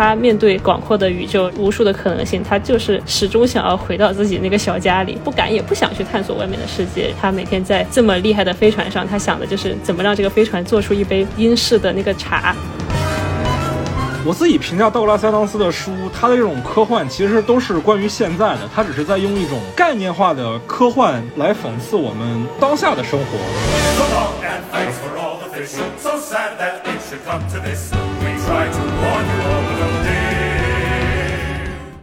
他面对广阔的宇宙、无数的可能性，他就是始终想要回到自己那个小家里，不敢也不想去探索外面的世界。他每天在这么厉害的飞船上，他想的就是怎么让这个飞船做出一杯英式的那个茶。我自己评价道格拉斯·亚当斯的书，他的这种科幻其实都是关于现在的，他只是在用一种概念化的科幻来讽刺我们当下的生活。Oh.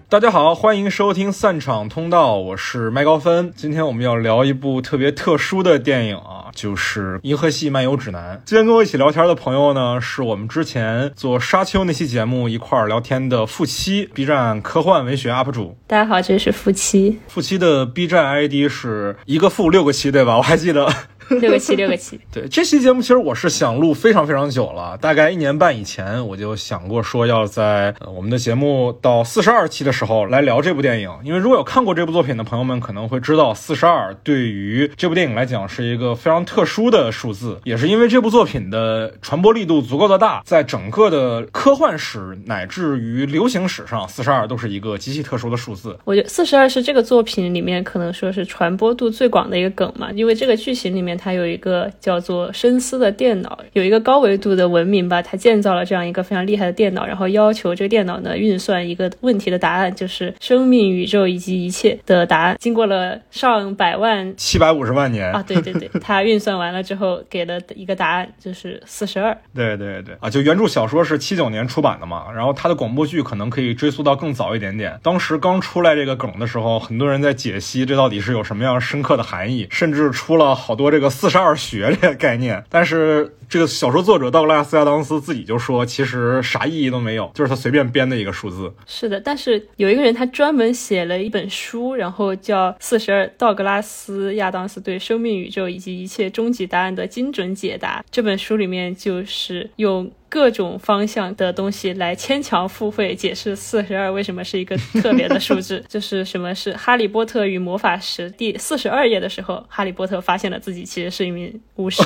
大家好，欢迎收听散场通道，我是麦高芬。今天我们要聊一部特别特殊的电影啊，就是《银河系漫游指南》。今天跟我一起聊天的朋友呢，是我们之前做沙丘那期节目一块儿聊天的负七，B 站科幻文学 UP 主。大家好，这是负七。负七的 B 站 ID 是一个负六个七，对吧？我还记得。六个七，六个七。对这期节目，其实我是想录非常非常久了，大概一年半以前我就想过说要在、呃我们的节目到四十二期的时候来聊这部电影，因为如果有看过这部作品的朋友们可能会知道，四十二对于这部电影来讲是一个非常特殊的数字，也是因为这部作品的传播力度足够的大，在整个的科幻史乃至于流行史上，四十二都是一个极其特殊的数字。我觉得四十二是这个作品里面可能说是传播度最广的一个梗嘛，因为这个剧情里面它有一个叫做深思的电脑，有一个高维度的文明吧，它建造了这样一个非常厉害的电脑，然后要求这个电脑呢运算一个问题的答案，就是生命、宇宙以及一切的答案。经过了上百万七百五十万年啊，对对对，它运算完了之后给了一个答案，就是四十二。对对对啊，就原著小说是七九年出版的嘛，然后它的广播剧可能可以追溯到更早一点点。当时刚出来这个梗的时候，很多人在解析这到底是有什么样深刻的含义，甚至出了好多这个四十二学这个概念。但是这个小说作者道格拉斯·亚当斯自己就说，其实啥意义都没有，就是他随便编的一个数字。是的，但是有一个人他专门写了一本书，然后叫《四十二道格拉斯亚当斯对生命、宇宙以及一切终极答案的精准解答》。这本书里面就是用。各种方向的东西来牵强附会解释四十二为什么是一个特别的数字，就是什么是《哈利波特与魔法石》第四十二页的时候，哈利波特发现了自己其实是一名巫师，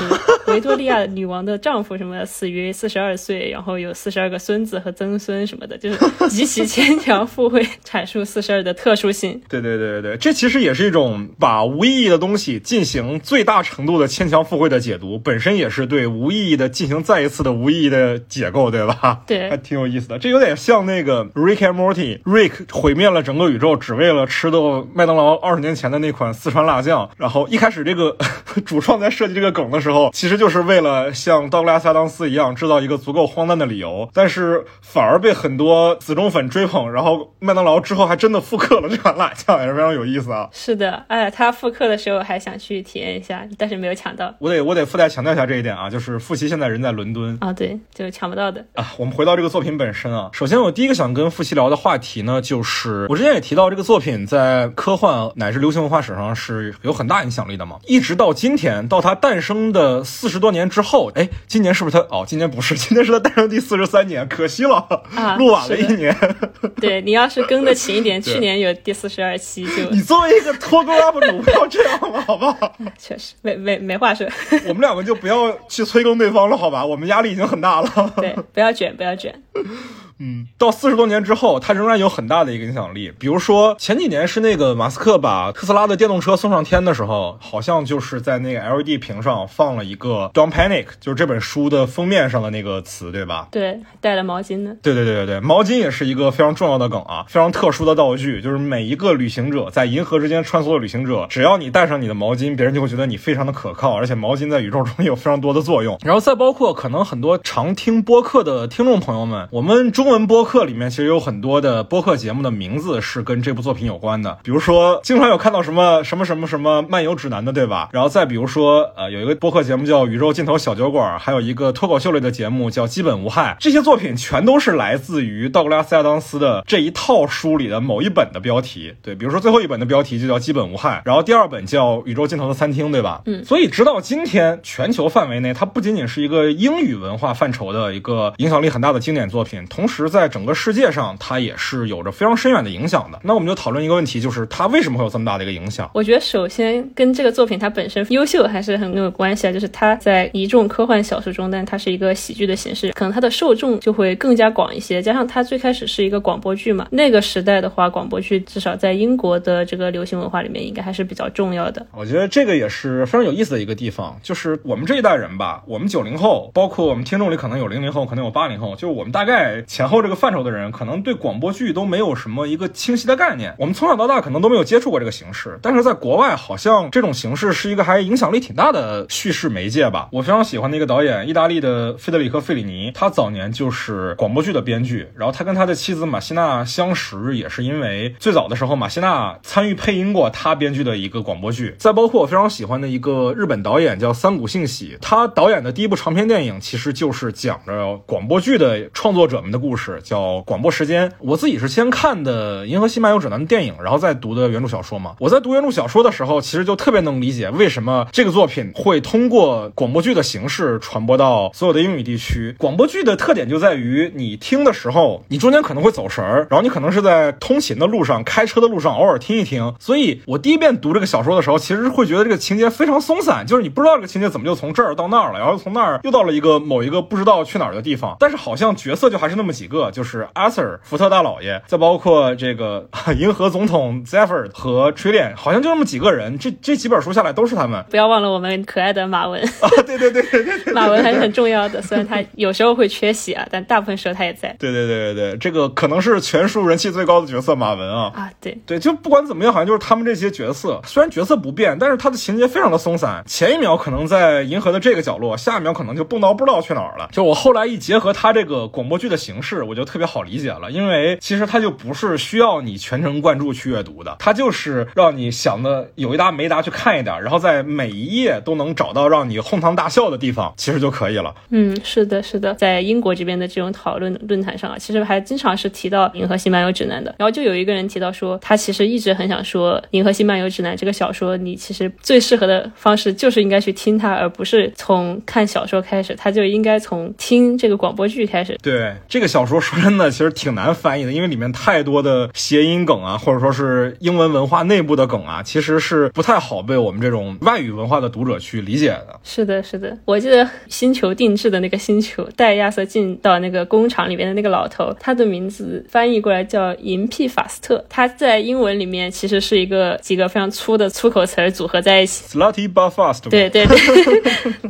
维多利亚女王的丈夫什么死于四十二岁，然后有四十二个孙子和曾孙什么的，就是极其 牵强附会阐述四十二的特殊性。对对对对对，这其实也是一种把无意义的东西进行最大程度的牵强附会的解读，本身也是对无意义的进行再一次的无意义的。解构对吧？对，还挺有意思的。这有点像那个 Rick and Morty，Rick 毁灭了整个宇宙，只为了吃到麦当劳二十年前的那款四川辣酱。然后一开始这个 主创在设计这个梗的时候，其实就是为了像道格拉斯·亚当斯一样制造一个足够荒诞的理由，但是反而被很多死忠粉追捧。然后麦当劳之后还真的复刻了这款辣酱，也是非常有意思啊。是的，哎，他复刻的时候还想去体验一下，但是没有抢到。我得我得附带强调一下这一点啊，就是傅奇现在人在伦敦啊，对，就是抢不到的。啊，我们回到这个作品本身啊。首先，我第一个想跟傅奇聊的话题呢，就是我之前也提到，这个作品在科幻乃至流行文化史上是有很大影响力的嘛。一直到今天，到它诞生的四十多年之后，哎，今年是不是他？哦，今年不是，今年是他诞生第四十三年，可惜了，啊，录晚了一年。对你要是更的勤一点，去年有第四十二期就。你作为一个脱钩 UP 主，不要这样了，好不好？确实，没没没话说。我们两个就不要去催更对方了，好吧？我们压力已经很大了。对。不要卷，不要卷。嗯，到四十多年之后，它仍然有很大的一个影响力。比如说前几年是那个马斯克把特斯拉的电动车送上天的时候，好像就是在那个 LED 屏上放了一个 “Don't Panic”，就是这本书的封面上的那个词，对吧？对，带了毛巾的。对对对对对，毛巾也是一个非常重要的梗啊，非常特殊的道具，就是每一个旅行者在银河之间穿梭的旅行者，只要你带上你的毛巾，别人就会觉得你非常的可靠，而且毛巾在宇宙中有非常多的作用。然后再包括可能很多常听播客的听众朋友们，我们中文播客里面。其实有很多的播客节目的名字是跟这部作品有关的，比如说经常有看到什么什么什么什么漫游指南的，对吧？然后再比如说，呃，有一个播客节目叫宇宙尽头小酒馆，还有一个脱口秀类的节目叫基本无害。这些作品全都是来自于道格拉斯亚当斯的这一套书里的某一本的标题。对，比如说最后一本的标题就叫基本无害，然后第二本叫宇宙尽头的餐厅，对吧？嗯。所以直到今天，全球范围内，它不仅仅是一个英语文化范畴的一个影响力很大的经典作品，同时。实在整个世界上，它也是有着非常深远的影响的。那我们就讨论一个问题，就是它为什么会有这么大的一个影响？我觉得首先跟这个作品它本身优秀还是很有关系啊，就是它在一众科幻小说中，但它是一个喜剧的形式，可能它的受众就会更加广一些。加上它最开始是一个广播剧嘛，那个时代的话，广播剧至少在英国的这个流行文化里面，应该还是比较重要的。我觉得这个也是非常有意思的一个地方，就是我们这一代人吧，我们九零后，包括我们听众里可能有零零后，可能有八零后，就是我们大概前前后这个范畴的人，可能对广播剧都没有什么一个清晰的概念。我们从小到大可能都没有接触过这个形式，但是在国外好像这种形式是一个还影响力挺大的叙事媒介吧。我非常喜欢的一个导演，意大利的费德里克·费里尼，他早年就是广播剧的编剧，然后他跟他的妻子马西娜相识也是因为最早的时候马西娜参与配音过他编剧的一个广播剧。再包括我非常喜欢的一个日本导演叫三谷幸喜，他导演的第一部长篇电影其实就是讲着广播剧的创作者们的故事，故事叫《广播时间》。我自己是先看的《银河系漫游指南》的电影，然后再读的原著小说嘛。我在读原著小说的时候，其实就特别能理解为什么这个作品会通过广播剧的形式传播到所有的英语地区。广播剧的特点就在于你听的时候，你中间可能会走神儿，然后你可能是在通勤的路上、开车的路上偶尔听一听。所以我第一遍读这个小说的时候，其实会觉得这个情节非常松散，就是你不知道这个情节怎么就从这儿到那儿了，然后从那儿又到了一个某一个不知道去哪儿的地方。但是好像角色就还是那么几个，就是阿 Sir 福特大老爷，再包括这个银河总统 Zephyr 和 Trillian，好像就这么几个人。这这几本书下来都是他们。不要忘了我们可爱的马文，啊，对对对对对对。马文还是很重要的，虽然他有时候会缺席啊，但大部分时候他也在。对对对对对，这个可能是全书人气最高的角色马文啊。啊，对，对，就不管怎么样，好像就是他们这些角色，虽然角色不变，但是他的情节非常的松散。前一秒可能在银河的这个角落，下一秒可能就蹦到不知道去哪儿了。就我后来一结合他这个广播剧的形式，我就特别好理解了，因为其实它就不是需要你全神贯注去阅读的，它就是让你想的有一搭没一搭去看一点，然后在每一页都能找到让你哄堂大笑的地方，其实就可以了。嗯，是的，是的，在英国这边的这种讨论论坛上啊，其实还经常是提到《银河系漫游指南》的。然后就有一个人提到说，他其实一直很想说，《银河系漫游指南》这个小说，你其实最适合的方式就是应该去听它，而不是从看小说开始，他就应该从听这个广播剧开始。对这个小说，说真的，其实挺难翻译的，因为里面太多的谐音梗啊，或者说是英文文化内部的梗啊，其实是不太好被我们这种外语文化的读者去理解的。是的，是的，我记得星球定制的那个星球带亚瑟进到那个工厂里面的那个老头，他的名字翻译过来叫银屁法斯特，他在英文里面其实是一个几个非常粗的粗口词儿组合在一起。Slutty but fast，对对对，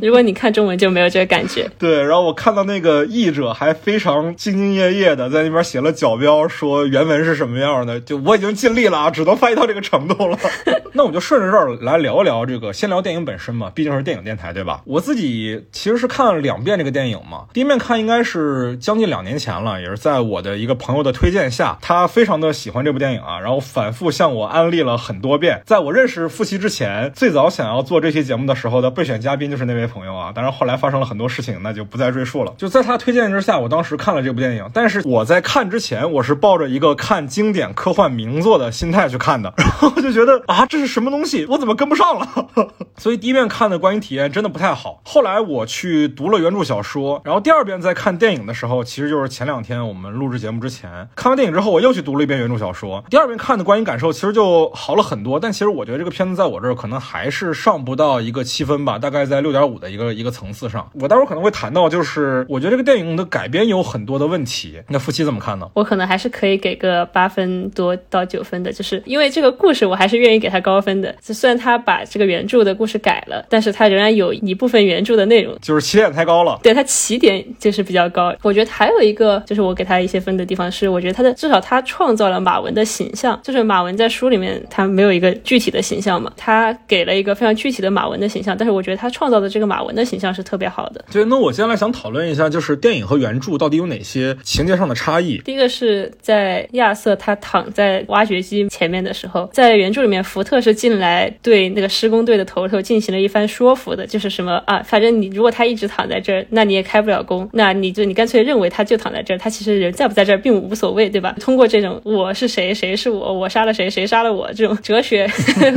如果你看中文就没有这个感觉。对，然后我看到那个译者还非常兢兢兢业业的在那边写了角标，说原文是什么样的。就我已经尽力了啊，只能翻译到这个程度了。那我们就顺着这儿来聊一聊这个，先聊电影本身嘛，毕竟是电影电台对吧？我自己其实是看了两遍这个电影嘛，第一遍看应该是将近两年前了，也是在我的一个朋友的推荐下，他非常的喜欢这部电影啊，然后反复向我安利了很多遍。在我认识傅奇之前，最早想要做这期节目的时候的备选嘉宾就是那位朋友啊，当然后来发生了很多事情，那就不再赘述了。就在他推荐之下，我当时看了这部电影，电影但是我在看之前，我是抱着一个看经典科幻名作的心态去看的，然后我就觉得啊，这是什么东西，我怎么跟不上了？所以第一遍看的观影体验真的不太好。后来我去读了原著小说，然后第二遍在看电影的时候，其实就是前两天我们录制节目之前看完电影之后，我又去读了一遍原著小说。第二遍看的观影感受其实就好了很多，但其实我觉得这个片子在我这儿可能还是上不到一个七分吧，大概在六点五的一个一个层次上。我待会儿可能会谈到，就是我觉得这个电影的改编有很多的问题。那夫妻怎么看呢？我可能还是可以给个八分多到九分的，就是因为这个故事，我还是愿意给他高分的。就虽然他把这个原著的故事改了，但是他仍然有一部分原著的内容。就是起点太高了。对他起点就是比较高，我觉得还有一个就是我给他一些分的地方是，我觉得他的至少他创造了马文的形象，就是马文在书里面他没有一个具体的形象嘛，他给了一个非常具体的马文的形象，但是我觉得他创造的这个马文的形象是特别好的。对，那我接下来想讨论一下，就是电影和原著到底有哪些情节上的差异？第一个是在亚瑟他躺在挖掘机前面的时候，在原著里面，福特是进来对那个施工队的头头进行了一番说服的，就是什么啊，反正你如果他一直躺在这儿，那你也开不了工，那你就你干脆认为他就躺在这儿，他其实人在不在这儿并无所谓，对吧？通过这种我是谁，谁是我，我杀了谁，谁杀了我这种哲学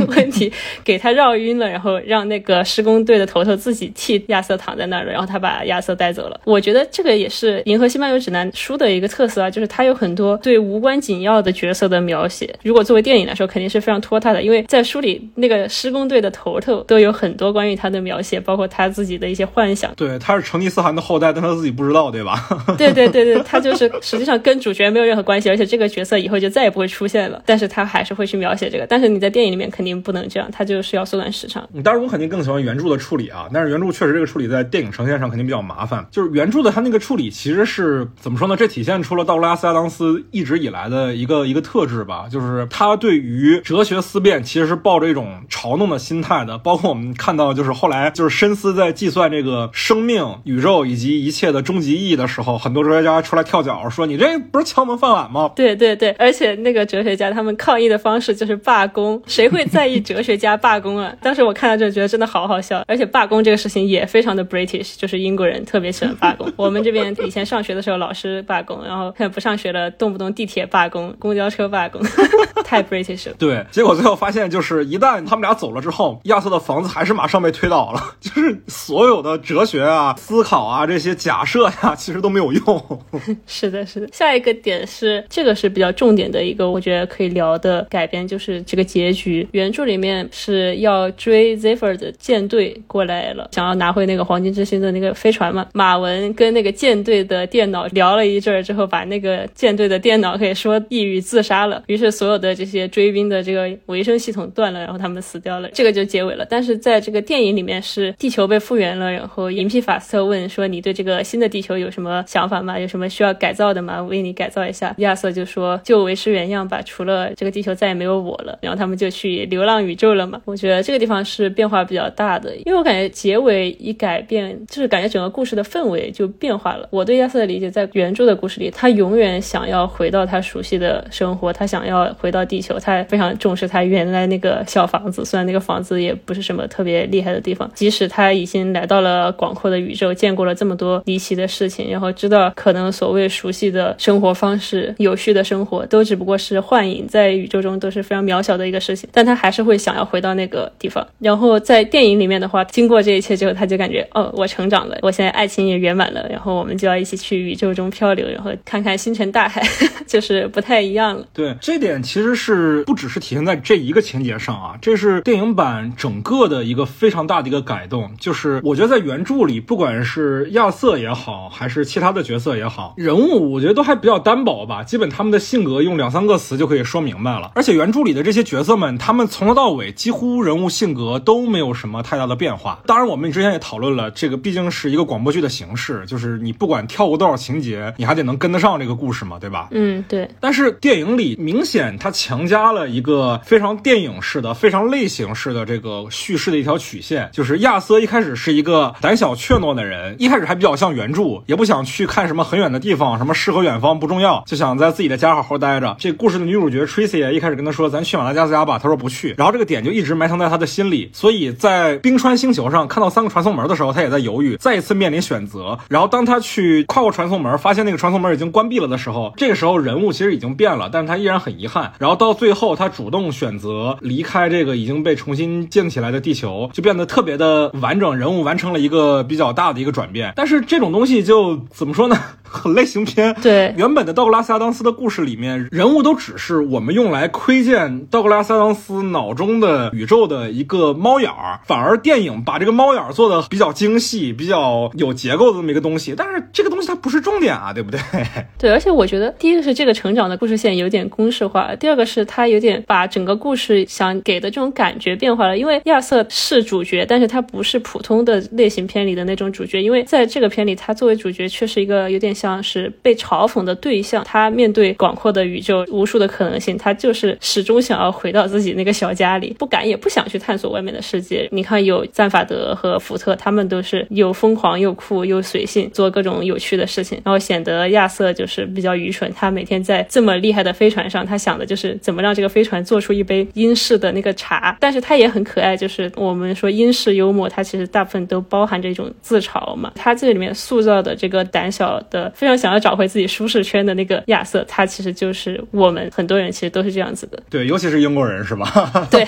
问题给他绕晕了，然后让那个施工队的头头自己替亚瑟躺在那儿了，然后他把亚瑟带走了。我觉得这个也是《银河系漫游指南》南书的一个特色啊，就是它有很多对无关紧要的角色的描写。如果作为电影来说，肯定是非常拖沓的，因为在书里那个施工队的头头都有很多关于他的描写，包括他自己的一些幻想。对，他是成吉思汗的后代，但他自己不知道，对吧？对对对对，他就是实际上跟主角没有任何关系，而且这个角色以后就再也不会出现了。但是他还是会去描写这个，但是你在电影里面肯定不能这样，他就是要缩短时长。嗯当然，我肯定更喜欢原著的处理啊，但是原著确实这个处理在电影呈现上肯定比较麻烦。就是原著的他那个处理其实是怎么说呢？这体现出了道格拉斯·亚当斯一直以来的一个一个特质吧，就是他对于哲学思辨其实是抱着一种嘲弄的心态的。包括我们看到，就是后来就是深思在计算这个生命、宇宙以及一切的终极意义的时候，很多哲学家出来跳脚说：“你这不是敲门饭碗吗？”对对对，而且那个哲学家他们抗议的方式就是罢工，谁会在意哲学家罢工啊？当时我看到这觉得真的好好笑，而且罢工这个事情也非常的 British，就是英国人特别喜欢罢工。我们这边以前上学的时候，老师罢工，然后现在不上学了，动不动地铁罢工、公交车罢工，太 British 了。对，结果最后发现，就是一旦他们俩走了之后，亚瑟的房子还是马上被推倒了，就是所有的哲学啊、思考啊这些假设呀，其实都没有用。是的，是的。下一个点是，这个是比较重点的一个，我觉得可以聊的改编，就是这个结局。原著里面是要追 Zephyr 的舰队过来了，想要拿回那个黄金之星的那个飞船嘛。马文跟那个舰队的电脑聊聊了一阵之后，把那个舰队的电脑给说抑郁自杀了。于是所有的这些追兵的这个维生系统断了，然后他们死掉了，这个就结尾了。但是在这个电影里面是地球被复原了，然后银皮法斯特问说：“你对这个新的地球有什么想法吗？有什么需要改造的吗？我为你改造一下。”亚瑟就说：“就维持原样吧，除了这个地球再也没有我了。”然后他们就去流浪宇宙了嘛。我觉得这个地方是变化比较大的，因为我感觉结尾一改变，就是感觉整个故事的氛围就变化了。我对亚瑟的理解，在原著的故事里，他永远想要回到他熟悉的生活，他想要回到地球，他非常重视他原来那个小房子，虽然那个房子也不是什么特别厉害的地方，即使他已经来到了广阔的宇宙，见过了这么多离奇的事情，然后知道可能所谓熟悉的生活方式、有序的生活，都只不过是幻影，在宇宙中都是非常渺小的一个事情，但他还是会想要回到那个地方。然后在电影里面的话，经过这一切之后，他就感觉哦，我成长了，我现在爱情也圆满了，然后我们就要一起去宇宙中漂流，然后看看星辰大海，就是不太一样了。对，这点其实是不只是体现在这一个情节上啊，这是电影版整个的一个非常大的一个改动。就是我觉得在原著里，不管是亚瑟也好，还是其他的角色也好，人物我觉得都还比较单薄吧，基本他们的性格用两三个词就可以说明白了。而且原著里的这些角色们，他们从头到尾几乎人物性格都没有什么太大的变化。当然，我们之前也讨论了，这个毕竟是一个广播剧的形式，就是你不管跳过多少情节，你还得能跟得上这个故事嘛，对吧？嗯，对，但是电影里明显它强加了一个非常电影式的、非常类型式的这个叙事的一条曲线，就是亚瑟一开始是一个胆小怯懦的人，一开始还比较像原著，也不想去看什么很远的地方，什么诗和远方不重要，就想在自己的家好好待着。这故事的女主角 Tracy 一开始跟他说：“咱去马达加斯加吧。”他说不去，然后这个点就一直埋藏在他的心里，所以在冰川星球上看到三个传送门的时候，他也在犹豫，再一次面临选择。然后当他去跨过传送门，发现那个传送门已经关闭了的时候，这个时候人物其实已经变了，但是他依然很遗憾。然后到最后，他主动选择离开这个已经被重新建起来的地球，就变得特别的完整，人物完成了一个比较大的一个转变。但是这种东西就怎么说呢？很类型片。对原本的道格拉斯·亚当斯的故事里面，人物都只是我们用来窥见道格拉斯·亚当斯脑中的宇宙的一个猫眼儿，反而电影把这个猫眼儿做的比较精细、比较有结构的这么一个东西。但是这个东西它不是重点啊，对不对？对，而且我觉得第一个是这个成长的故事线有点公式化，第二个是他有点把整个故事想给的这种感觉变化了。因为亚瑟是主角，但是他不是普通的类型片里的那种主角，因为在这个片里，他作为主角却是一个有点像像是被嘲讽的对象。他面对广阔的宇宙、无数的可能性，他就是。始终想要回到自己那个小家里，不敢也不想去探索外面的世界。你看，有赞法德和福特，他们都是。又疯狂又酷又随性，做各种有趣的事情，然后显得亚瑟就是。比较愚蠢。他每天在这么厉害的飞船上，他想的就是。怎么让这个飞船做出一杯英式的那个茶。但是。他也很可爱，就是。我们说英式幽默，它其实大部分都包含着一种自嘲嘛。他这里面塑造的这个胆小的、非常想要找回自己舒适圈的那个亚瑟，他其实就是我们很多人其实都是这样子的。对，尤其是英国人是吧？对，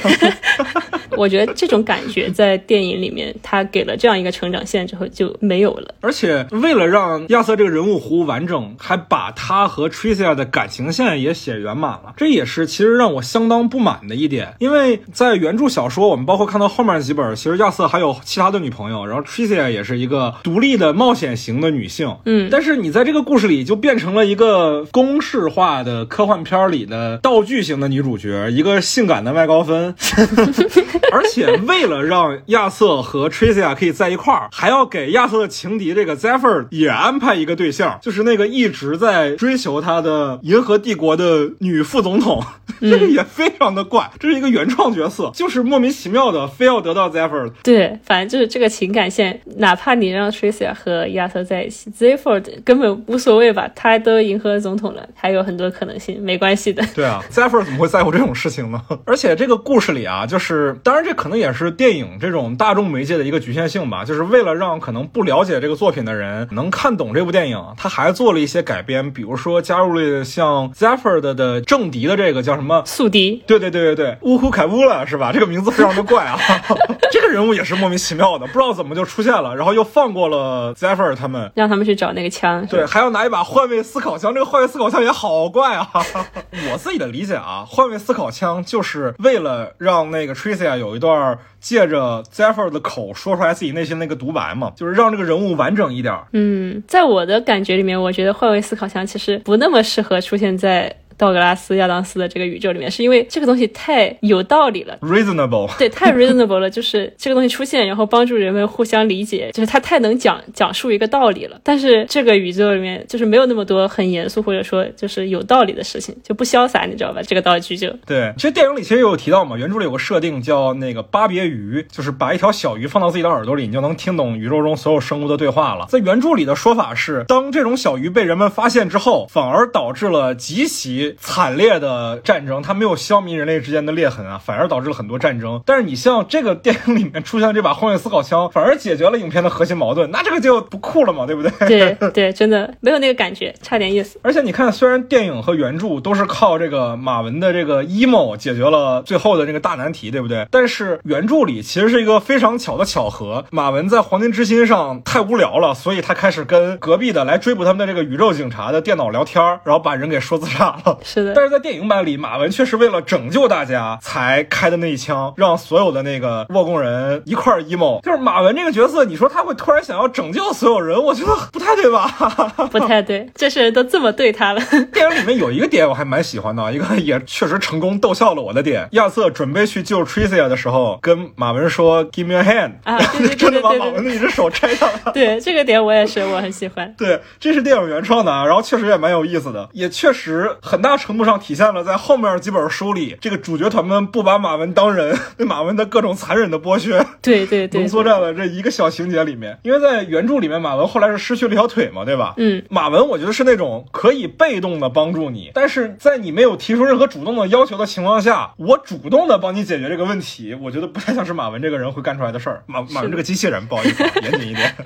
我觉得这种感觉在电影里面，他给了这样一个成长线之后就没有了。而且为了让亚瑟这个人物弧完整，还把他和 Tricia 的感情线也写圆满了，这也是其实让我相当不满的一点。因为在原著小说，我们包括看到后面几本，其实亚瑟还有其他的女朋友，然后 Tricia 也是一个独立的冒险型的女性。嗯但是你在这个故事里就变成了一个公式化的科幻片里的道具型的女主角，一个性感的麦高芬。而且为了让亚瑟和 Tricia 可以在一块儿，还要给亚瑟的情敌这个 Zephyr 也安排一个对象，就是那个一直在追求他的银河帝国的女副总统，这个也非常的怪，这是一个原创角色，就是莫名其妙的非要得到 Zephyr。对，反正就是这个情感线，哪怕你让 Tricia 和亚瑟在一起，Zephyr 根本无所谓吧，他都迎合总统了，还有很多可能性，没关系的。对啊，Zephyr 怎么会在乎这种事情呢？而且这个故事里啊，就是当然这可能也是电影这种大众媒介的一个局限性吧，就是为了让可能不了解这个作品的人能看懂这部电影，他还做了一些改编，比如说加入了像 Zephyr 的的政敌的这个叫什么？宿敌，对对对对对，乌库凯乌了是吧？这个名字非常的怪啊，这个人物也是莫名其妙的，不知道怎么就出现了，然后又放过了 Zephyr 他们。让他们去找那个枪。对，还要拿一把换位思考枪，这个换位思考枪也好怪啊！我自己的理解啊，换位思考枪就是为了让那个 Tricia 有有一段借着 Zephyr 的口说出来自己内心那个独白嘛，就是让这个人物完整一点。嗯，在我的感觉里面，我觉得换位思考箱其实不那么适合出现在道格拉斯亚当斯的这个宇宙里面，是因为这个东西太有道理了。Reasonable，对，太 reasonable 了，就是这个东西出现，然后帮助人们互相理解，就是它太能讲讲述一个道理了。但是这个宇宙里面就是没有那么多很严肃或者说就是有道理的事情，就不潇洒，你知道吧？这个道具就对，其实电影里其实也有提到嘛，原著里有个设定叫那个巴别鱼，就是把一条小鱼放到自己的耳朵里，你就能听懂宇宙中所有生物的对话了。在原著里的说法是，当这种小鱼被人们发现之后，反而导致了极其惨烈的战争，它没有消弭人类之间的裂痕啊，反而导致了很多战争。但是你像这个电影里面出现这把荒野思考枪，反而解决了影片的核心矛盾，那这个就不酷了嘛，对不对？对 对，真的没有那个感觉，差点意思。而且你看，虽然电影和原著都是靠这个马文的这个 emo 解决了最后的这个大难题，对不对？但是原著里其实是一个非常巧的巧合，马文在黄金之心上太无聊了，所以他开始跟隔壁的来追捕他们的这个宇宙警察的电脑聊天，然后把人给说自杀了。是的但，是在电影版里，马文却是为了拯救大家才开的那一枪，让所有的那个沃工人一块儿 emo。就是马文这个角色，你说他会突然想要拯救所有人，我觉得不太对吧？不太对，这些人都这么对他了。电影里面有一个点我还蛮喜欢的，一个也确实成功逗笑了我的点。亚瑟准备去救 Tricia 的时候，跟马文说 “Give me a hand”，啊对对 对真的把马文的一只手拆下来。对这个点我也是，我很喜欢。对，这是电影原创的啊，然后确实也蛮有意思的，也确实很大程度上体现了在后面几本书里，这个主角团们不把马文当人，对马文的各种残忍的剥削，对对对，浓缩在了这一个小情节里面。因为在原著里面，马文后来是失去了一条腿嘛，对吧？嗯，马文我觉得是那种可以被动的帮助你，但是在你没有提出任何主动的要求的情况下，我主动的帮你解决这个问题，我觉得不太像是马文这个人会干出来的事儿。马马文这个机器人，不好意思，啊，严谨一点。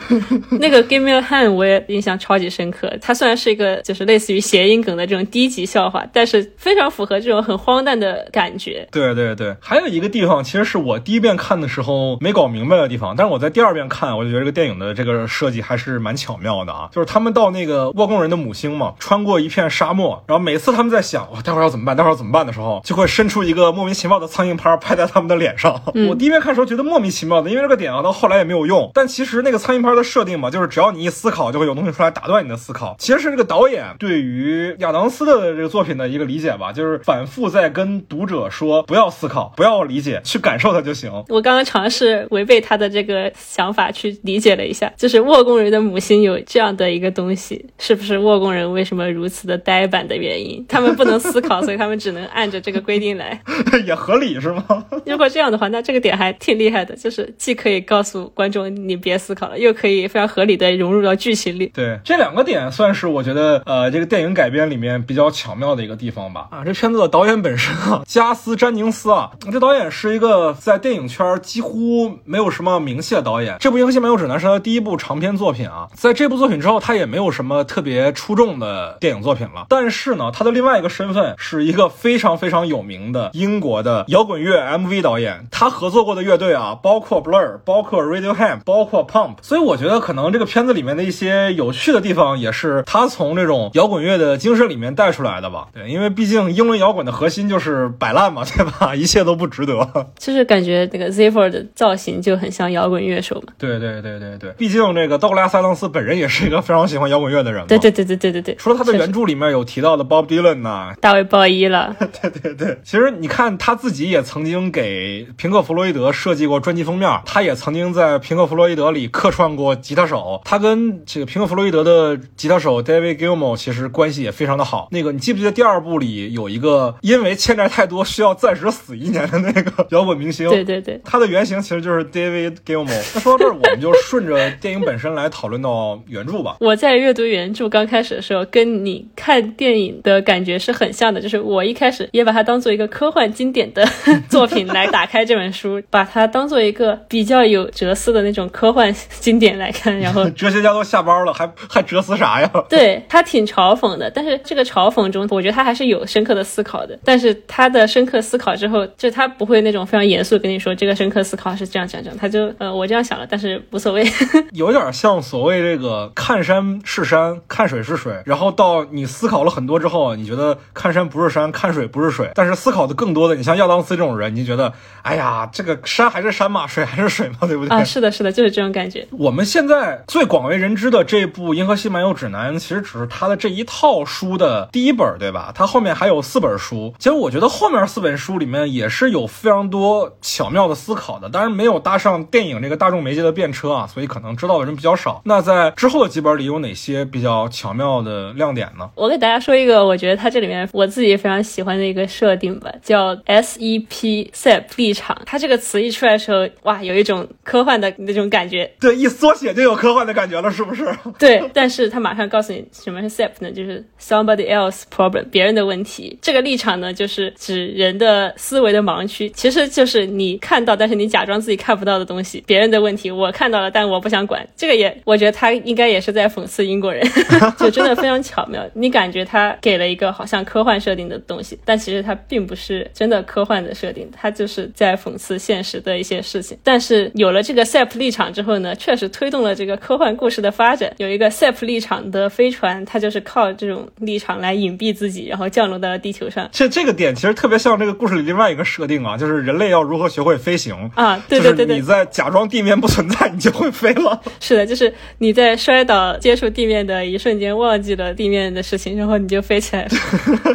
那个 Give Me a Hand 我也印象超级深刻。它虽然是一个就是类似于谐音梗的这种低级笑话，但是非常符合这种很荒诞的感觉。对对对，还有一个地方，其实是我第一遍看的时候没搞明白的地方，但是我在第二遍看，我就觉得这个电影的这个设计还是蛮巧妙的啊。就是他们到那个沃工人的母星嘛，穿过一片沙漠，然后每次他们在想我待会儿要怎么办，待会儿要怎么办的时候，就会伸出一个莫名其妙的苍蝇拍拍在他们的脸上。我第一遍看的时候觉得莫名其妙的，因为这个点啊到后来也没有用。但其实那个苍蝇拍的设定嘛，就是只要你一思考，就会有东西出来打断你的思考。其实是这个导演对于亚当斯的这个作品的一个理解吧，就是反复在跟读者说不要思考，不要理解，去感受它就行。我刚刚尝试违背他的这个想法去理解了一下，就是沃工人的母星有这样的一个东西，是不是沃工人为什么如此的呆板的原因？他们不能思考，所以他们只能按着这个规定来。也合理是吗？如果这样的话，那这个点还挺厉害的，就是既可以告诉观众你别思考了，又又可以非常合理的融入到剧情里。对，这两个点算是我觉得呃这个电影改编里面比较巧妙的一个地方吧。啊，这片子的导演本身啊，加斯·詹宁斯啊，这导演是一个在电影圈几乎没有什么名气的导演。这部《银河系漫游指南》是他第一部长篇作品啊，在这部作品之后，他也没有什么特别出众的电影作品了。但是呢，他的另外一个身份是一个非常非常有名的英国的摇滚乐 MV 导演。他合作过的乐队啊，包括 Blur，包括 Radiohead，包括 Pump。所以我觉得可能这个片子里面的一些有趣的地方，也是他从这种摇滚乐的精神里面带出来的吧。对，因为毕竟英伦摇滚的核心就是摆烂嘛，对吧？一切都不值得。就是感觉那个 Zephyr 的造型就很像摇滚乐手嘛。对对对对对，毕竟这个道格拉斯·塞当斯本人也是一个非常喜欢摇滚乐的人嘛。对对对对对对对。除了他的原著里面有提到的 Bob Dylan 呐、大卫鲍伊了，对对对，其实你看他自己也曾经给平克·弗洛伊德设计过专辑封面，他也曾经在平克·弗洛伊德里客串过吉他手。他跟这个平克·弗洛伊德的吉他手 David Gilmour 其实关系也非常的好。那个你记不记得第二部里有一个因为欠债太多需要暂时死一年的那个 摇滚明星？对对对。他的原型其实就是 David Gilmour。那说到这儿，我们就顺着电影本身来讨论到原著吧。我在阅读原著刚开始的时候，跟你看电影的感觉是很像的，就是我一开始也把它当做一个科幻经典的 作品来打开这本书，把它当做一个比较有哲思的那种科幻经典来看，然后 哲学家都下班了，还还哲思啥呀？对他挺嘲讽的，但是这个嘲讽中，我觉得他还是有深刻的思考的。但是他的深刻思考之后，就他不会那种非常严肃地跟你说这个深刻思考是这样这样这样，他就呃我这样想了，但是无所谓。有点像所谓这个看山是山，看水是水，然后到你思考了很多之后，你觉得看山不是山，看水不是水，但是思考的更多的，你像亚当斯这种人，你就觉得，哎呀，这个山还是山嘛，水还是水嘛，对不对？啊，是的，是的，就是这种感觉。我们现在最广为人知的这部《银河系漫游指南》，其实只是它的这一套书的第一本，对吧？它后面还有四本书。其实我觉得后面四本书里面也是有非常多巧妙的思考的，当然没有搭上电影这个大众媒介的便车啊，所以可能知道的人比较少。那在之后的几本里有哪些比较巧妙的亮点呢？我给大家说一个，我觉得它这里面我自己非常喜欢的一个设定吧，叫 SEP SEP 立场。它这个词一出来的时候，哇，有一种科幻的那种感觉。对，一缩写就有科幻的感觉了，是不是？对，但是他马上告诉你什么是 SEP 呢？就是 somebody else problem，别人的问题。这个立场呢，就是指人的思维的盲区，其实就是你看到，但是你假装自己看不到的东西，别人的问题我看到了，但我不想管。这个也，我觉得他应该也是在讽刺英国人，就真的非常巧妙。你感觉他给了一个好像科幻设定的东西，但其实它并不是真的科幻的设定，他就是在讽刺现实的一些事情。但是有了这个 SEP 立场之后呢，确实推动了这个科幻故事的发展。有一个 SEP 立场的飞船，它就是靠这种立场来隐蔽自己，然后降落到了地球上。这这个点其实特别像这个故事里另外一个设定啊，就是人类要如何学会飞行啊对对对对就是你在假装地面不存在，你就会飞了。是的，就是你在摔倒接触地面的一瞬间忘记了地面的事情，然后你就飞起来了。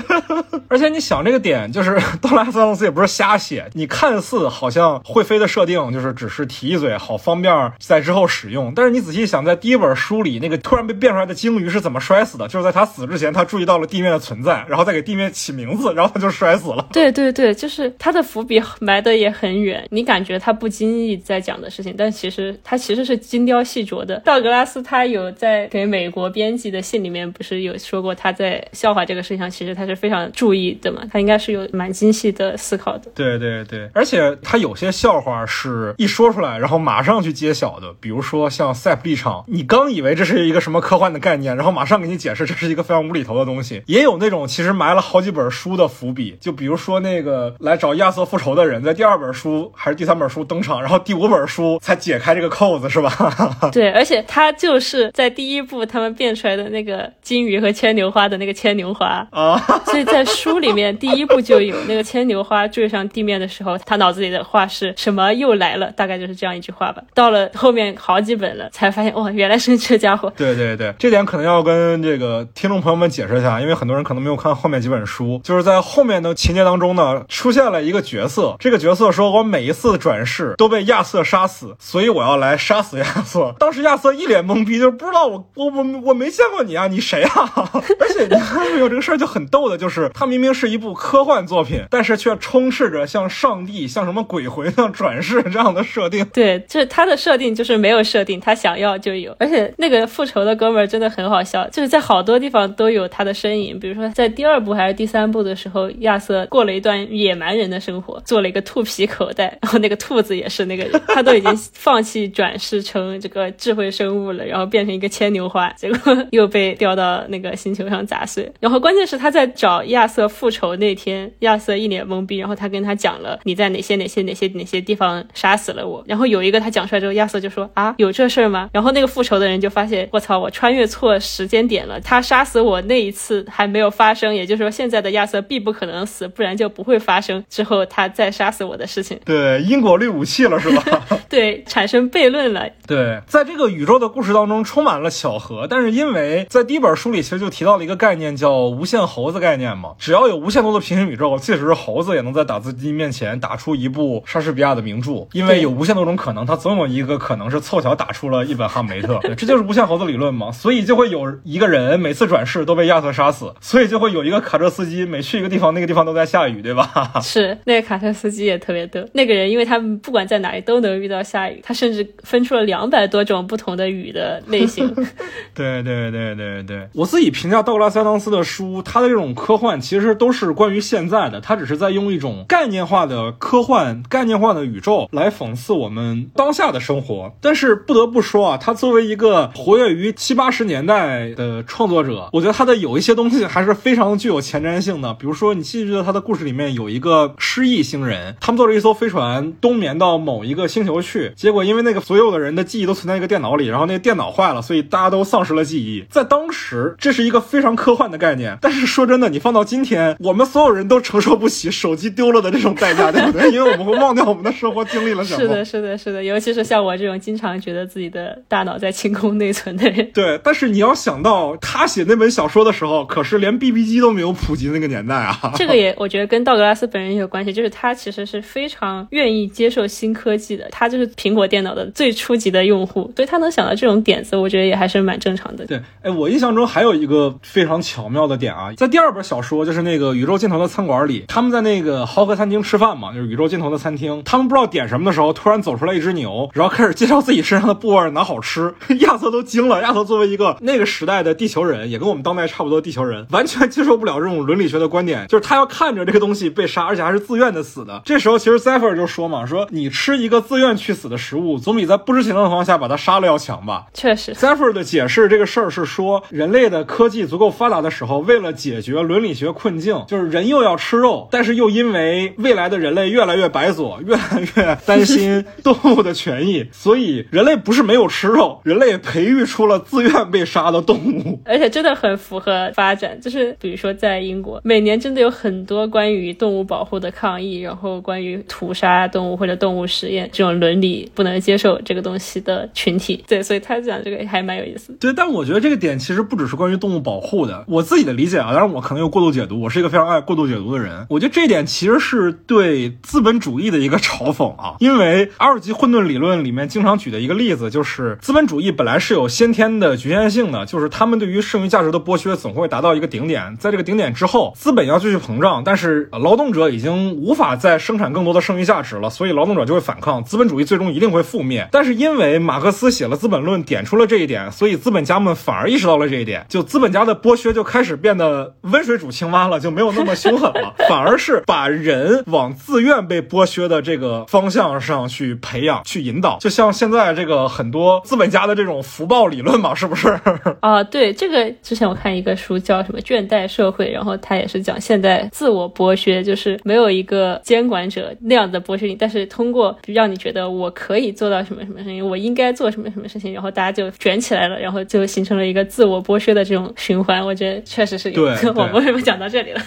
而且你想这个点，就是道拉斯也不是瞎写，你看似好像会飞的设定，就是只是提一嘴，好方便在之后使用。但是你仔细想，在第一本书里，那个突然被变出来的鲸鱼是怎么摔死的？就是在他死之前，他注意到了地面的存在，然后再给地面起名字，然后他就摔死了。对对对，就是他的伏笔埋的也很远，你感觉他不经意在讲的事情，但其实他其实是精雕细琢的。道格拉斯他有在给美国编辑的信里面，不是有说过他在笑话这个事情上，其实他是非常注意的嘛，他应该是有蛮精细的思考的。对对对，而且他有些笑话是一说出来，然后马上去揭晓的，比如说像塞普立场，你刚以为这是一个什么科幻的概念，然后马上给你解释这是一个非常无厘头的东西。也有那种其实埋了好几本书的伏笔，就比如说那个来找亚瑟复仇的人，在第二本书还是第三本书登场，然后第五本书才解开这个扣子，是吧？对，而且他就是在第一部他们变出来的那个金鱼和牵牛花的那个牵牛花啊，所以在书里面第一部就有那个牵牛花坠上地面的时候，他脑子里的话是什么又来了，大概就是这样一句话吧。到了后面好几本了，才发现哦，原来是这家伙。对对对，这点可能要跟这个听众朋友们解释一下，因为很多人可能没有看后面几本书，就是在后面的情节当中呢，出现了一个角色，这个角色说我每一次转世都被亚瑟杀死，所以我要来杀死亚瑟。当时亚瑟一脸懵逼，就是不知道我我我我没见过你啊，你谁啊？而且你看没有这个事儿就很逗的，就是它明明是一部科幻作品，但是却充斥着像上帝、像什么鬼魂、像转世这样的设定。对，就是他的设定就是没有有设定，他想要就有。而且那个复仇的哥们儿真的很好笑，就是在好多地方都有他的身影。比如说在第二部还是第三部的时候，亚瑟过了一段野蛮人的生活，做了一个兔皮口袋，然后那个兔子也是那个人，他都已经放弃转世成这个智慧生物了，然后变成一个牵牛花，结果又被掉到那个星球上砸碎。然后关键是他在找亚瑟复仇那天，亚瑟一脸懵逼，然后他跟他讲了你在哪些哪些哪些哪些地方杀死了我，然后有一个他讲出来之后，亚瑟就说啊有这事儿吗？然后那个复仇的人就发现我操我穿越错时间点了，他杀死我那一次还没有发生，也就是说现在的亚瑟必不可能死，不然就不会发生之后他再杀死我的事情。对，因果律武器了是吧？对，产生悖论了。对，在这个宇宙的故事当中充满了巧合，但是因为在第一本书里其实就提到了一个概念叫无限猴子概念嘛，只要有无限多的平行宇宙，即使是猴子也能在打字机面前打出一部莎士比亚的名著，因为有无限多种可能，它总有一个可能是凑巧打出了一本哈姆雷特，对这就是无限猴子理论嘛，所以就会有一个人每次转世都被亚瑟杀死，所以就会有一个卡车司机每去一个地方，那个地方都在下雨，对吧？是那个卡车司机也特别逗，那个人因为他们不管在哪里都能遇到下雨，他甚至分出了两百多种不同的雨的类型。对对对对对，我自己评价道格拉斯·亚当斯的书，他的这种科幻其实都是关于现在的，他只是在用一种概念化的科幻、概念化的宇宙来讽刺我们当下的生活。但是是不得不说啊，他作为一个活跃于七八十年代的创作者，我觉得他的有一些东西还是非常具有前瞻性的。比如说，你记不记得他的故事里面有一个失忆星人，他们坐着一艘飞船冬眠到某一个星球去，结果因为那个所有的人的记忆都存在一个电脑里，然后那个电脑坏了，所以大家都丧失了记忆。在当时，这是一个非常科幻的概念。但是说真的，你放到今天，我们所有人都承受不起手机丢了的这种代价，对不对？因为我们会忘掉我们的生活经历了什么。是的，是的，是的，尤其是像我这种经常觉得自己的大脑在清空内存的人。对，但是你要想到他写那本小说的时候，可是连 BB 机都没有普及那个年代啊。这个也我觉得跟道格拉斯本人也有关系，就是他其实是非常愿意接受新科技的，他就是苹果电脑的最初级的用户，所以他能想到这种点子，我觉得也还是蛮正常的。对，哎，我印象中还有一个非常巧妙的点啊，在第二本小说，就是那个宇宙尽头的餐馆里，他们在那个豪客餐厅吃饭嘛，就是宇宙尽头的餐厅，他们不知道点什么的时候，突然走出来一只牛，然后开始介绍自己身上的部位哪好吃，亚瑟都惊了。亚瑟作为一个那个时代的地球人，也跟我们当代差不多地球人，完全接受不了这种伦理学的观点，就是他要看着这个东西被杀，而且还是自愿的死的。这时候其实 Zephyr 就说嘛，说你吃一个自愿去死的食物，总比在不知情的情况下把它杀了要强吧。确实，Zephyr 的解释这个事儿是说，人类的科技足够发达的时候，为了解决伦理学困境，就是人又要吃肉，但是又因为未来的人类越来越白左，越来越担心动物的权益，所以人类不是没有吃肉，人类培育出了自愿被杀的动物。而且真的很符合发展，就是比如说在英国，每年真的有很多关于动物保护的抗议，然后关于屠杀动物或者动物实验这种伦理不能接受这个东西的群体。对，所以他讲这个还蛮有意思。对，但我觉得这个点其实不只是关于动物保护的，我自己的理解啊，当然我可能有过度解读，我是一个非常爱过度解读的人。我觉得这一点其实是对资本主义的一个嘲讽啊，因为阿尔基混沌理论里面经常举的一一个例子就是，资本主义本来是有先天的局限性的，就是他们对于剩余价值的剥削总会达到一个顶点，在这个顶点之后，资本要继续膨胀，但是劳动者已经无法再生产更多的剩余价值了，所以劳动者就会反抗，资本主义最终一定会覆灭。但是因为马克思写了《资本论》，点出了这一点，所以资本家们反而意识到了这一点，就资本家的剥削就开始变得温水煮青蛙了，就没有那么凶狠了，反而是把人往自愿被剥削的这个方向上去培养、去引导。就像现在这个很多资本家的这种福报理论嘛，是不是？啊，对，这个之前我看一个书叫什么《倦怠社会》，然后他也是讲现在自我剥削，就是没有一个监管者那样的剥削你，但是通过让你觉得我可以做到什么什么事情，我应该做什么什么事情，然后大家就卷起来了，然后就形成了一个自我剥削的这种循环。我觉得确实是有。对对我们为什么讲到这里了？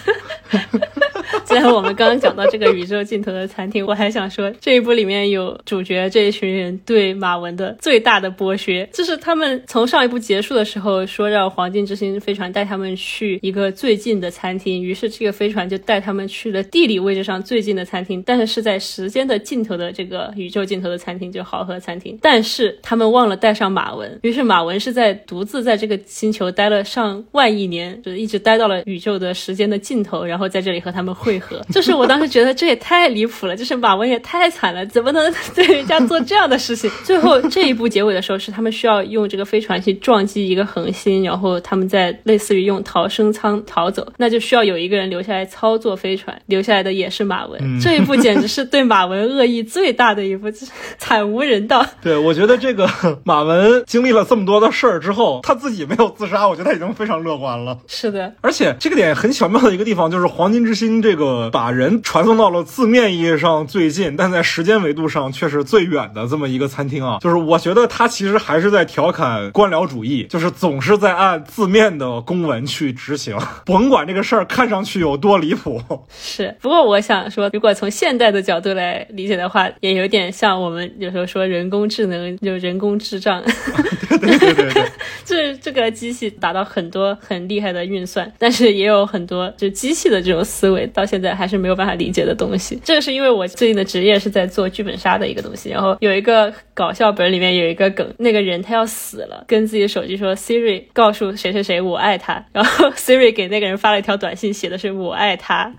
既然我们刚刚讲到这个宇宙尽头的餐厅，我还想说，这一部里面有主角这一群人对马文的最大的剥削，就是他们从上一部结束的时候说让黄金之星飞船带他们去一个最近的餐厅，于是这个飞船就带他们去了地理位置上最近的餐厅，但是是在时间的尽头的这个宇宙尽头的餐厅，就豪和餐厅。但是他们忘了带上马文，于是马文是在独自在这个星球待了上万亿年，就是一直待到了宇宙的时间的尽头，然后在这里和他们会合。就是我当时觉得这也太离谱了，就是马文也太惨了，怎么能对人家做这样的事情？最 后这一部结尾的时候，是他们需要用这个飞船去撞击一个恒星，然后他们在类似于用逃生舱逃走，那就需要有一个人留下来操作飞船，留下来的也是马文。这一部简直是对马文恶意最大的一部，就 是惨无人道。对，我觉得这个 马文经历了这么多的事儿之后，他自己没有自杀，我觉得他已经非常乐观了。是的，而且这个点很巧妙的一个地方，就是黄金之心这个把人传送到了字面意义上最近，但在时间维度上却是最远的这么一个餐厅啊。就是我觉得他其实还是在调侃官僚主义，就是总是在按字面的公文去执行，甭管这个事儿看上去有多离谱。是。不过我想说，如果从现代的角度来理解的话，也有点像我们有时候说人工智能就人工智障。对对对对对，就是这个机器达到很多很厉害的运算，但是也有很多就机器的这种思维，到现在还是没有办法理解的东西。这个是因为我最近的职业是在做剧本杀的一个东西，然后有一个搞笑本里面有一个梗，那个人他要死了，跟自己的手机说 Siri 告诉谁谁谁我爱他，然后 Siri 给那个人发了一条短信，写的是我爱他，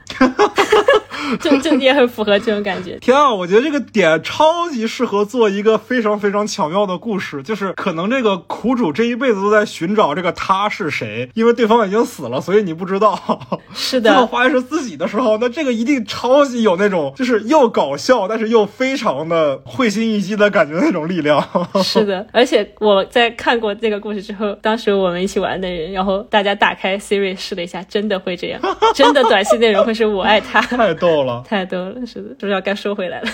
就就也很符合这种感觉。天啊，我觉得这个点超级适合做一个非常非常巧妙的故事，就是可能这个苦主这一辈子都在寻找这个他是谁，因为对方已经死了，所以你不知道。是最后的，发现是自己的时候，那这个一定超级有那种就是又搞笑，但是又非常的会心一击的感觉那种力量。是的，而且我在看过这个故事之后，当时我们一起玩的人，然后大家打开 Siri 试了一下，真的会这样，真的短信内容会是我爱他，太逗了，太逗了，是的，是不是要该收回来了？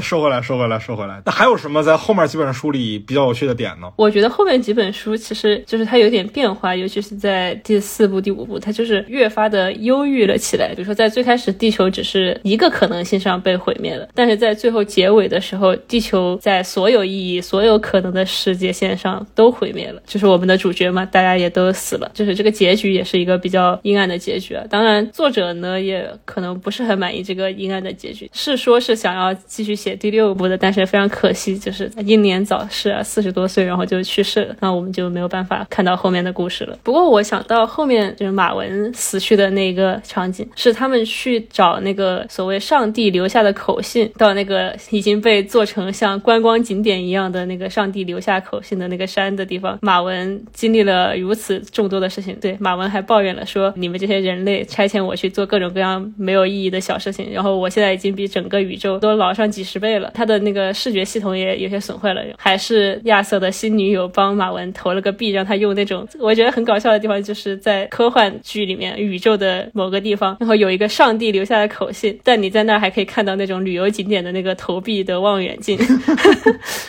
收回来，收回来，收回来。那还有什么在后面几本书里比较有趣的点呢？我觉得后面几本书其实就是它有点变化，尤其是在第四部、第五部，它就是越发的忧郁了起来。比如说，在最开始，地球只是一个可能性上被毁灭了，但是在最后结尾的时候，地球在所有意义、所有可能的世界线上都毁灭了，就是我们的主角嘛，大家也都死了，就是这个结局也是一个比较阴暗的结局啊。当然，作者呢也可能不是很满意这个阴暗的结局，是说是想要继续写第六部的，但是非常可惜，就是英年早逝啊，四十多岁然后就去世了，那我们就没有办法看到后面的故事了。不过我想到后面就是马文死去的那个场景，是他们去找那个所谓上帝留下的口信，到那个已经被做成像观光景点一样的那个上帝留下口信的那个山的地方。马文经历了如此众多的事情，对马文还抱怨了说：“你们这些人类差遣我去做各种各样没有意义的小事情，然后我现在已经比整个宇宙都老上几十倍了。”他的那个视觉系统也有些损坏了，还是亚瑟的新女友帮马文投了个币，让他用那种我觉得很搞笑的地方，就是在科幻剧里面宇宙的某个地方，然后有一个上帝留下的口信，但你在那儿还可以看到那种旅游景点的那个投币的望远镜，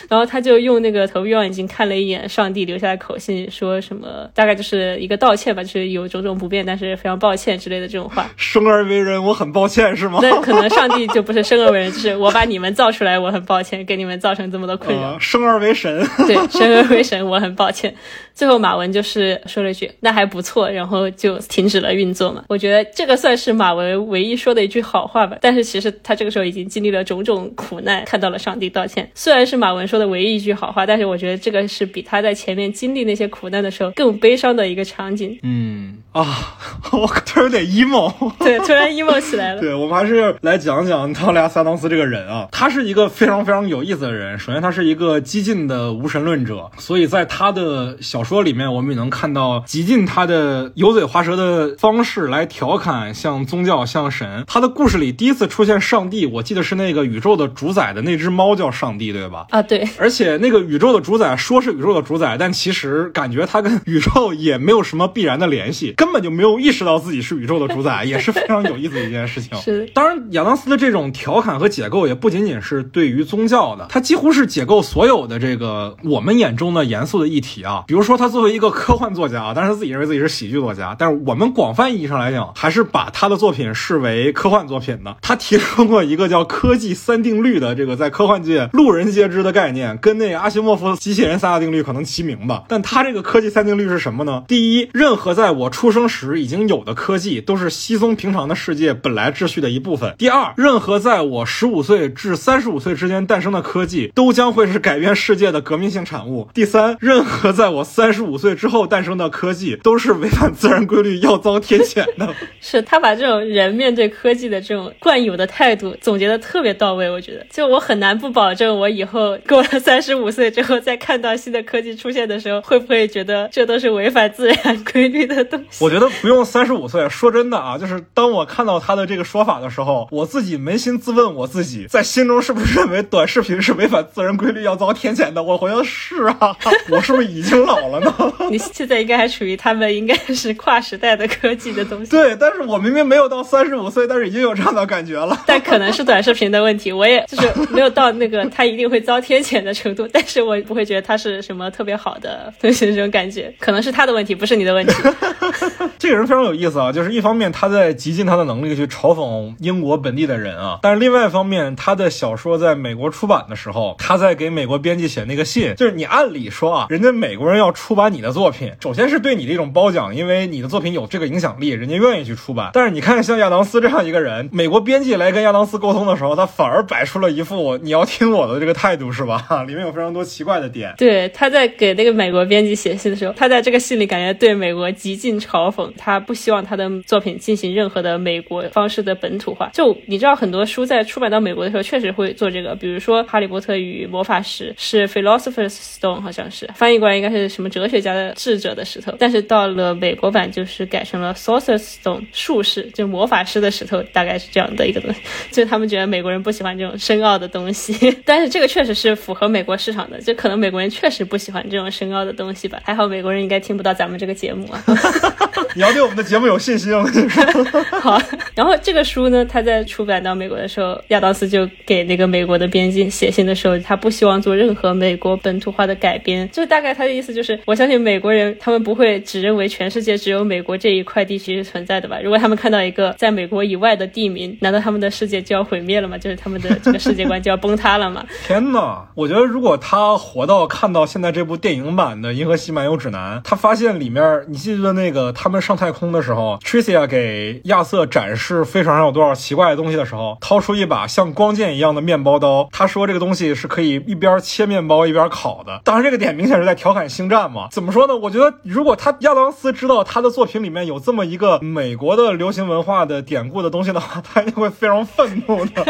然后他就用那个投币望远镜看了一眼上帝留下的口信，说什么大概就是一个道歉吧，就是有种种不便，但是非常抱歉之类的这种话。生而为人，我很抱歉，是吗？那可能上帝就不是生而为人，就是我把你们造出来，我很抱歉，给你们造成这么多困扰。呃生而为神，对，生而为神，我很抱歉。最后马文就是说了一句“那还不错”，然后就停止了运作嘛。我觉得这个算是马文唯一说的一句好话吧。但是其实他这个时候已经经历了种种苦难，看到了上帝道歉。虽然是马文说的唯一一句好话，但是我觉得这个是比他在前面经历那些苦难的时候更悲伤的一个场景。嗯啊，我突然有点 emo。对，突然 emo 起来了。对，我们还是来讲讲特雷亚萨当斯这个人啊，他是一个非常非常有意思的人。首先，他是一个激进的无神论者，所以在他的小说里面，我们也能看到极尽他的油嘴滑舌的方式来调侃像宗教、像神。他的故事里第一次出现上帝，我记得是那个宇宙的主宰的那只猫叫上帝，对吧？啊，对，而且那个宇宙的主宰说是宇宙的主宰，但其实感觉他跟宇宙也没有什么必然的联系，根本就没有意识到自己是宇宙的主宰，也是非常有意思的一件事情。是当然，亚当斯的这种调侃和解构也不仅仅是对于宗教的，他几乎是解构所有的这个我们眼中的严肃的议题啊。比如说，他作为一个科幻作家啊，当然他自己认为自己是喜剧作家，但是我们广泛意义上来讲，还是把他的作品视为科幻作品的。他提出过一个叫科技三定律的这个在科幻界路人皆知的概念，跟那个阿西莫夫机器人三大定律可能齐名吧。但他这个科技三定律是什么呢？第一，任何在我出生时已经有的科技，都是稀松平常的世界本来秩序的一部分。第二，任何在我十五岁至三十五岁之间诞生的科技，都将会是改变世界的革命性产物。第三，任何在我三十五岁之后诞生的科技，都是违反自然规律，要遭天谴的。是他把这种人面对科技的这种惯有的态度总结的特别到位，我觉得，就我很难不保证我以后过了 三十五岁之后，再看到新的科技出现的时候，会不会觉得这都是违反自然规律的东西？我觉得不用三十五岁。说真的啊，就是当我看到他的这个说法的时候，我自己扪心自问我自己，在心中是不是认为短视频是违反自然规律，要遭天谴的？我好像是啊，我是不是已经老了呢？你现在应该还处于他们应该是跨时代的科技的东西。对，但是我明明没有到三十五岁，但是已经有这样的感觉了。但可能是短视频的问题，我也就是没有到那个他一定会遭天谴的程度，但是我不会觉得他是什么特别好的东西，这种感觉可能是他的问题，不是你的问题。这个人非常有意思啊，就是一方面他在极尽他的能力去嘲讽英国本地的人啊，但是另外一方面，他的小说在美国出版的时候，他在给美国编辑写那个信，就是你按理说啊，人家美国人要出版你的作品，首先是对你的一种褒奖，因为你的作品有这个影响力，人家愿意去出版。但是你看像亚当斯这样一个人，美国编辑来跟亚当斯沟通的时候，他反而摆出了一副你要听我的这个态度，是吧？里面有非常多奇怪的点。对，他在给那个美国编辑写信的时候，他在这个信里感觉对美国极尽嘲讽，他不希望他的作品进行任何的美国方式的本土化。就你知道，很多书在出版到美国的时候，确实会做这个，比如说《哈利波特与魔法石》是 Philosopher's Stone，好像是翻译过来应该是什么哲学家的智者的石头，但是到了美国版就是改成了 Sorcerer's Stone，术士就魔法师的石头，大概是这样的一个东西。就他们觉得美国人不喜欢这种深奥的东西，但是这个确实是符合美国市场的，就可能美国人确实不喜欢这种深奥的东西吧。还好美国人应该听不到咱们这个节目啊。你 要对我们的节目有信心，我跟你说。好，然后这个书呢，他在出版到美国的时候，亚当斯就给那个美国的编辑写信的时候，他不希望做任何美国本土化的改编，就大概他的意思就是，我相信美国人他们不会只认为全世界只有美国这一块地区是存在的吧？如果他们看到一个在美国以外的地名，难道他们的世界就要毁灭了吗？就是他们的这个世界观就要崩塌了吗？天呐，我觉得如果他活到看到现在这部电影版的《银河系漫游指南》，他发现里面，你记得那个他们上太空的时候，Tricia 给亚瑟展示飞船上有多少奇怪的东西的时候，掏出一把像光剑一样的面包刀，他说这个东西是可以一边切面包一边烤的。当然，这个点明显是在调侃星战嘛。怎么说呢？我觉得如果他亚当斯知道他的作品里面有这么一个美国的流行文化的典故的东西的话，他一定会非常愤怒的。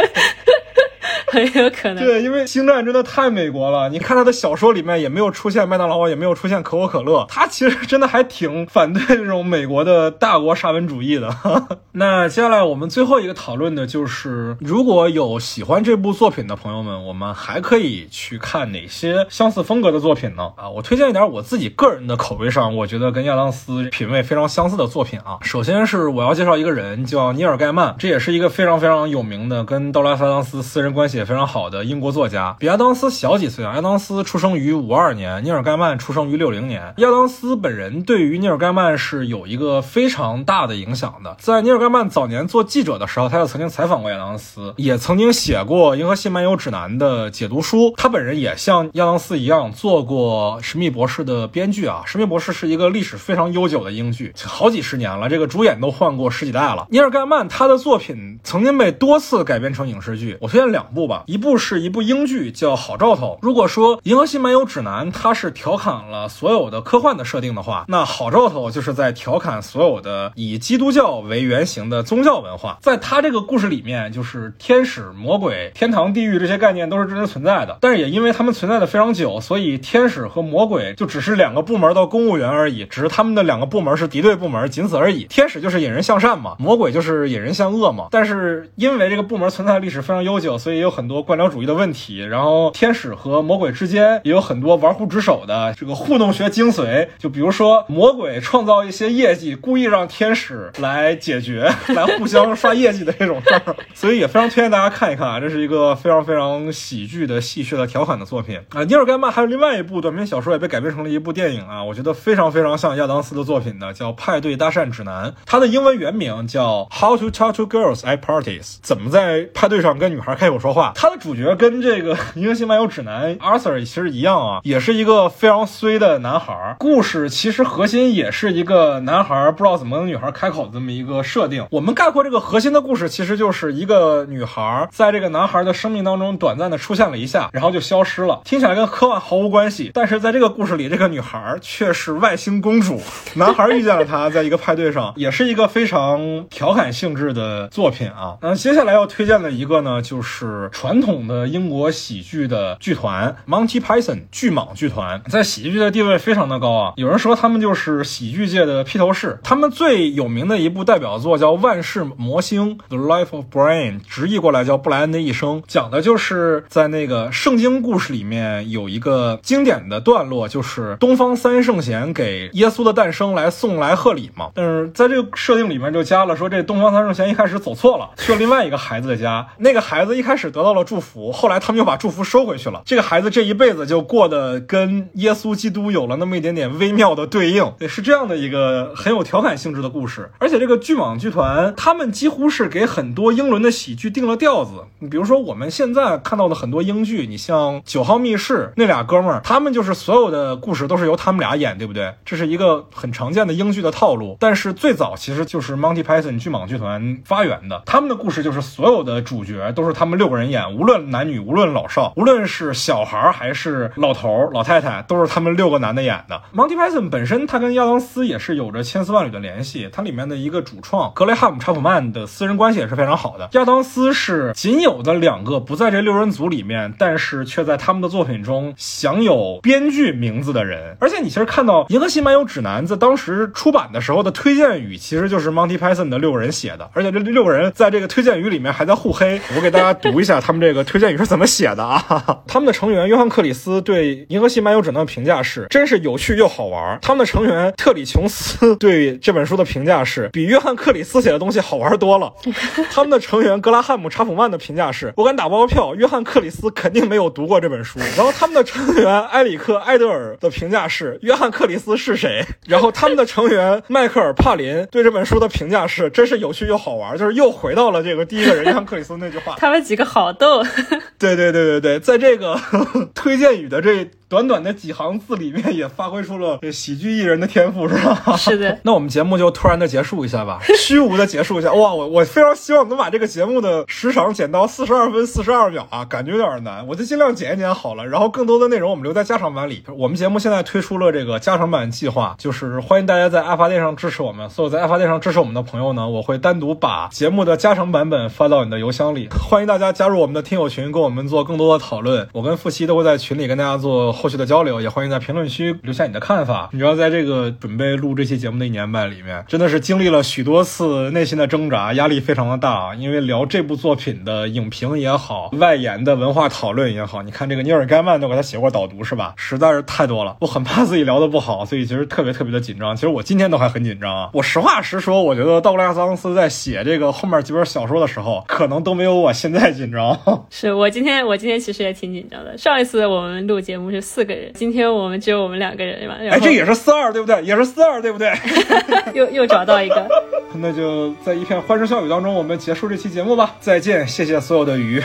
很有可能。对，因为星战真的太美国了。你看他的小说里面也没有出现麦当劳，也没有出现可口可乐，他其实真的还挺反对这种美国的大国沙文主义的。那接下来我们最后一个讨论的就是，如果有喜欢这部作品的朋友们，我们还可以去看哪些相似风格的作品呢？啊，我推荐一点我自己个人的口味上，我觉得跟亚当斯品味非常相似的作品啊。首先是我要介绍一个人，叫尼尔盖曼，这也是一个非常非常有名的，跟道拉斯·亚当斯私人关系也非常好的英国作家，比亚当斯小几岁啊。亚当斯出生于五二年，尼尔盖曼出生于六零年。亚当斯本人对于尼尔盖曼是有一个非常大的影响的。在尼尔盖曼早年做记者的时候，他就曾经采访过亚当斯，也曾经写过《银河系漫游指南》的解读书。他本人也像亚当斯一样做过《神秘博士》的编剧啊，《神秘博士》是一个历史非常悠久的英剧，好几十年了，这个主演都换过十几代了。尼尔盖曼他的作品曾经被多次改编成影视剧，我推荐两部吧，一部是一部英剧叫《好兆头》。如果说《银河系漫游指南》它是调侃了所有的科幻的设定的话，那《好兆头》就是在调侃所有的以基督教为原型的宗教文化。在他这个故事里面，就是天使、魔鬼、天堂、地狱这些概念都是真实存在的，但是也因为它们存在的非常久，所以天使和魔鬼就只是两个部门的公务员而已，只是他们的两个部门是敌对部门，仅此而已。天使就是引人向善嘛，魔鬼就是引人向恶嘛。但是因为这个部门存在的历史非常悠久，所以有很多官僚主义的问题。然后天使和魔鬼之间也有很多玩忽职守的这个糊弄学精髓，就比如说魔鬼创造一些业绩，故意让天使来解决，来互相刷业绩的这种事儿。所以也非常推荐大家看一看啊，这是一个非常非常喜剧的、戏谑的、调侃的作品啊。尼尔盖曼还有另外一部短篇小说也被改编成了一部电影啊，我觉得非常非常像亚当斯的作品的，叫《派对搭讪指南》，它的英文原名叫《How to Talk to Girls at Parties》，怎么在派对上跟女孩开口说话。吧。它的主角跟这个《银河系漫游指南》Arthur 其实一样啊，也是一个非常衰的男孩。故事其实核心也是一个男孩不知道怎么跟女孩开口的这么一个设定。我们概括这个核心的故事，其实就是一个女孩在这个男孩的生命当中短暂的出现了一下，然后就消失了。听起来跟科幻毫无关系，但是在这个故事里，这个女孩却是外星公主。男孩遇见了她，在一个派对上，也是一个非常调侃性质的作品啊。那接下来要推荐的一个呢，就是传统的英国喜剧的剧团 Monty Python 巨蟒剧团，在喜剧的地位非常的高啊。有人说他们就是喜剧界的披头士。他们最有名的一部代表作叫《万世魔星》The Life of Brian，直译过来叫布莱恩的一生，讲的就是在那个圣经故事里面有一个经典的段落，就是东方三圣贤给耶稣的诞生来送来贺礼嘛。但是在这个设定里面就加了说，这东方三圣贤一开始走错了，去了另外一个孩子的家，那个孩子一开始都得到了祝福，后来他们又把祝福收回去了。这个孩子这一辈子就过得跟耶稣基督有了那么一点点微妙的对应，对，是这样的一个很有调侃性质的故事。而且这个巨蟒剧团，他们几乎是给很多英伦的喜剧定了调子。你比如说我们现在看到的很多英剧，你像《九号密室》那俩哥们儿，他们就是所有的故事都是由他们俩演，对不对？这是一个很常见的英剧的套路。但是最早其实就是 Monty Python 巨蟒剧团发源的，他们的故事就是所有的主角都是他们六个人演，无论男女，无论老少，无论是小孩还是老头、老太太，都是他们六个男的演的。Monty Python 本身他跟亚当斯也是有着千丝万缕的联系，它里面的一个主创格雷汉姆·查普曼的私人关系也是非常好的。亚当斯是仅有的两个不在这六人组里面，但是却在他们的作品中享有编剧名字的人。而且你其实看到《银河系漫游指南》在当时出版的时候的推荐语，其实就是 Monty Python 的六个人写的，而且这六个人在这个推荐语里面还在互黑。我给大家读一下他们这个推荐语是怎么写的啊？他们的成员约翰·克里斯对《银河系漫游指南》的评价是：真是有趣又好玩。他们的成员特里琼斯对这本书的评价是：比约翰·克里斯写的东西好玩多了。他们的成员格拉汉姆·查普曼的评价是：我敢打包票，约翰·克里斯肯定没有读过这本书。然后他们的成员埃里克·埃德尔的评价是：约翰·克里斯是谁？然后他们的成员迈克尔·帕林对这本书的评价是：真是有趣又好玩。就是又回到了这个第一个人 约翰·克里斯那句话。他们几个好好逗。对对对对对，在这个 推荐语的这短短的几行字里面，也发挥出了这喜剧艺人的天赋，是吧？是的。那我们节目就突然的结束一下吧，虚无的结束一下。哇，我我非常希望能把这个节目的时长减到四十二分四十二秒啊，感觉有点难，我就尽量减一减好了。然后更多的内容我们留在加长版里。我们节目现在推出了这个加长版计划，就是欢迎大家在爱发电上支持我们。所有在爱发电上支持我们的朋友呢，我会单独把节目的加长版本发到你的邮箱里。欢迎大家加入我们的听友群，跟我们做更多的讨论。我跟付西都会在群里跟大家做后续的交流，也欢迎在评论区留下你的看法。你知道，在这个准备录这期节目的一年半里面，真的是经历了许多次内心的挣扎，压力非常的大。因为聊这部作品的影评也好，外延的文化讨论也好，你看这个尼尔盖曼都给他写过导读是吧？实在是太多了，我很怕自己聊的不好，所以其实特别特别的紧张。其实我今天都还很紧张啊。我实话实说，我觉得道格拉斯·昂斯在写这个后面几本小说的时候，可能都没有我现在紧张。是我今天，我今天其实也挺紧张的。上一次我们录节目是四个人，今天我们只有我们两个人嘛。然哎，这也是四二对不对？也是四二对不对？又又找到一个，那就在一片欢声笑语当中，我们结束这期节目吧。再见，谢谢所有的鱼。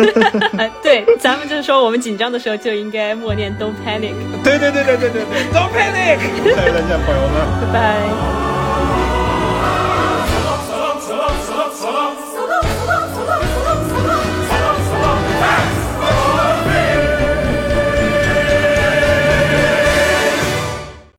哎，对，咱们就是说，我们紧张的时候就应该默念 "Don't panic"，对对对对对对对，Don't panic。再见，朋友们。拜拜。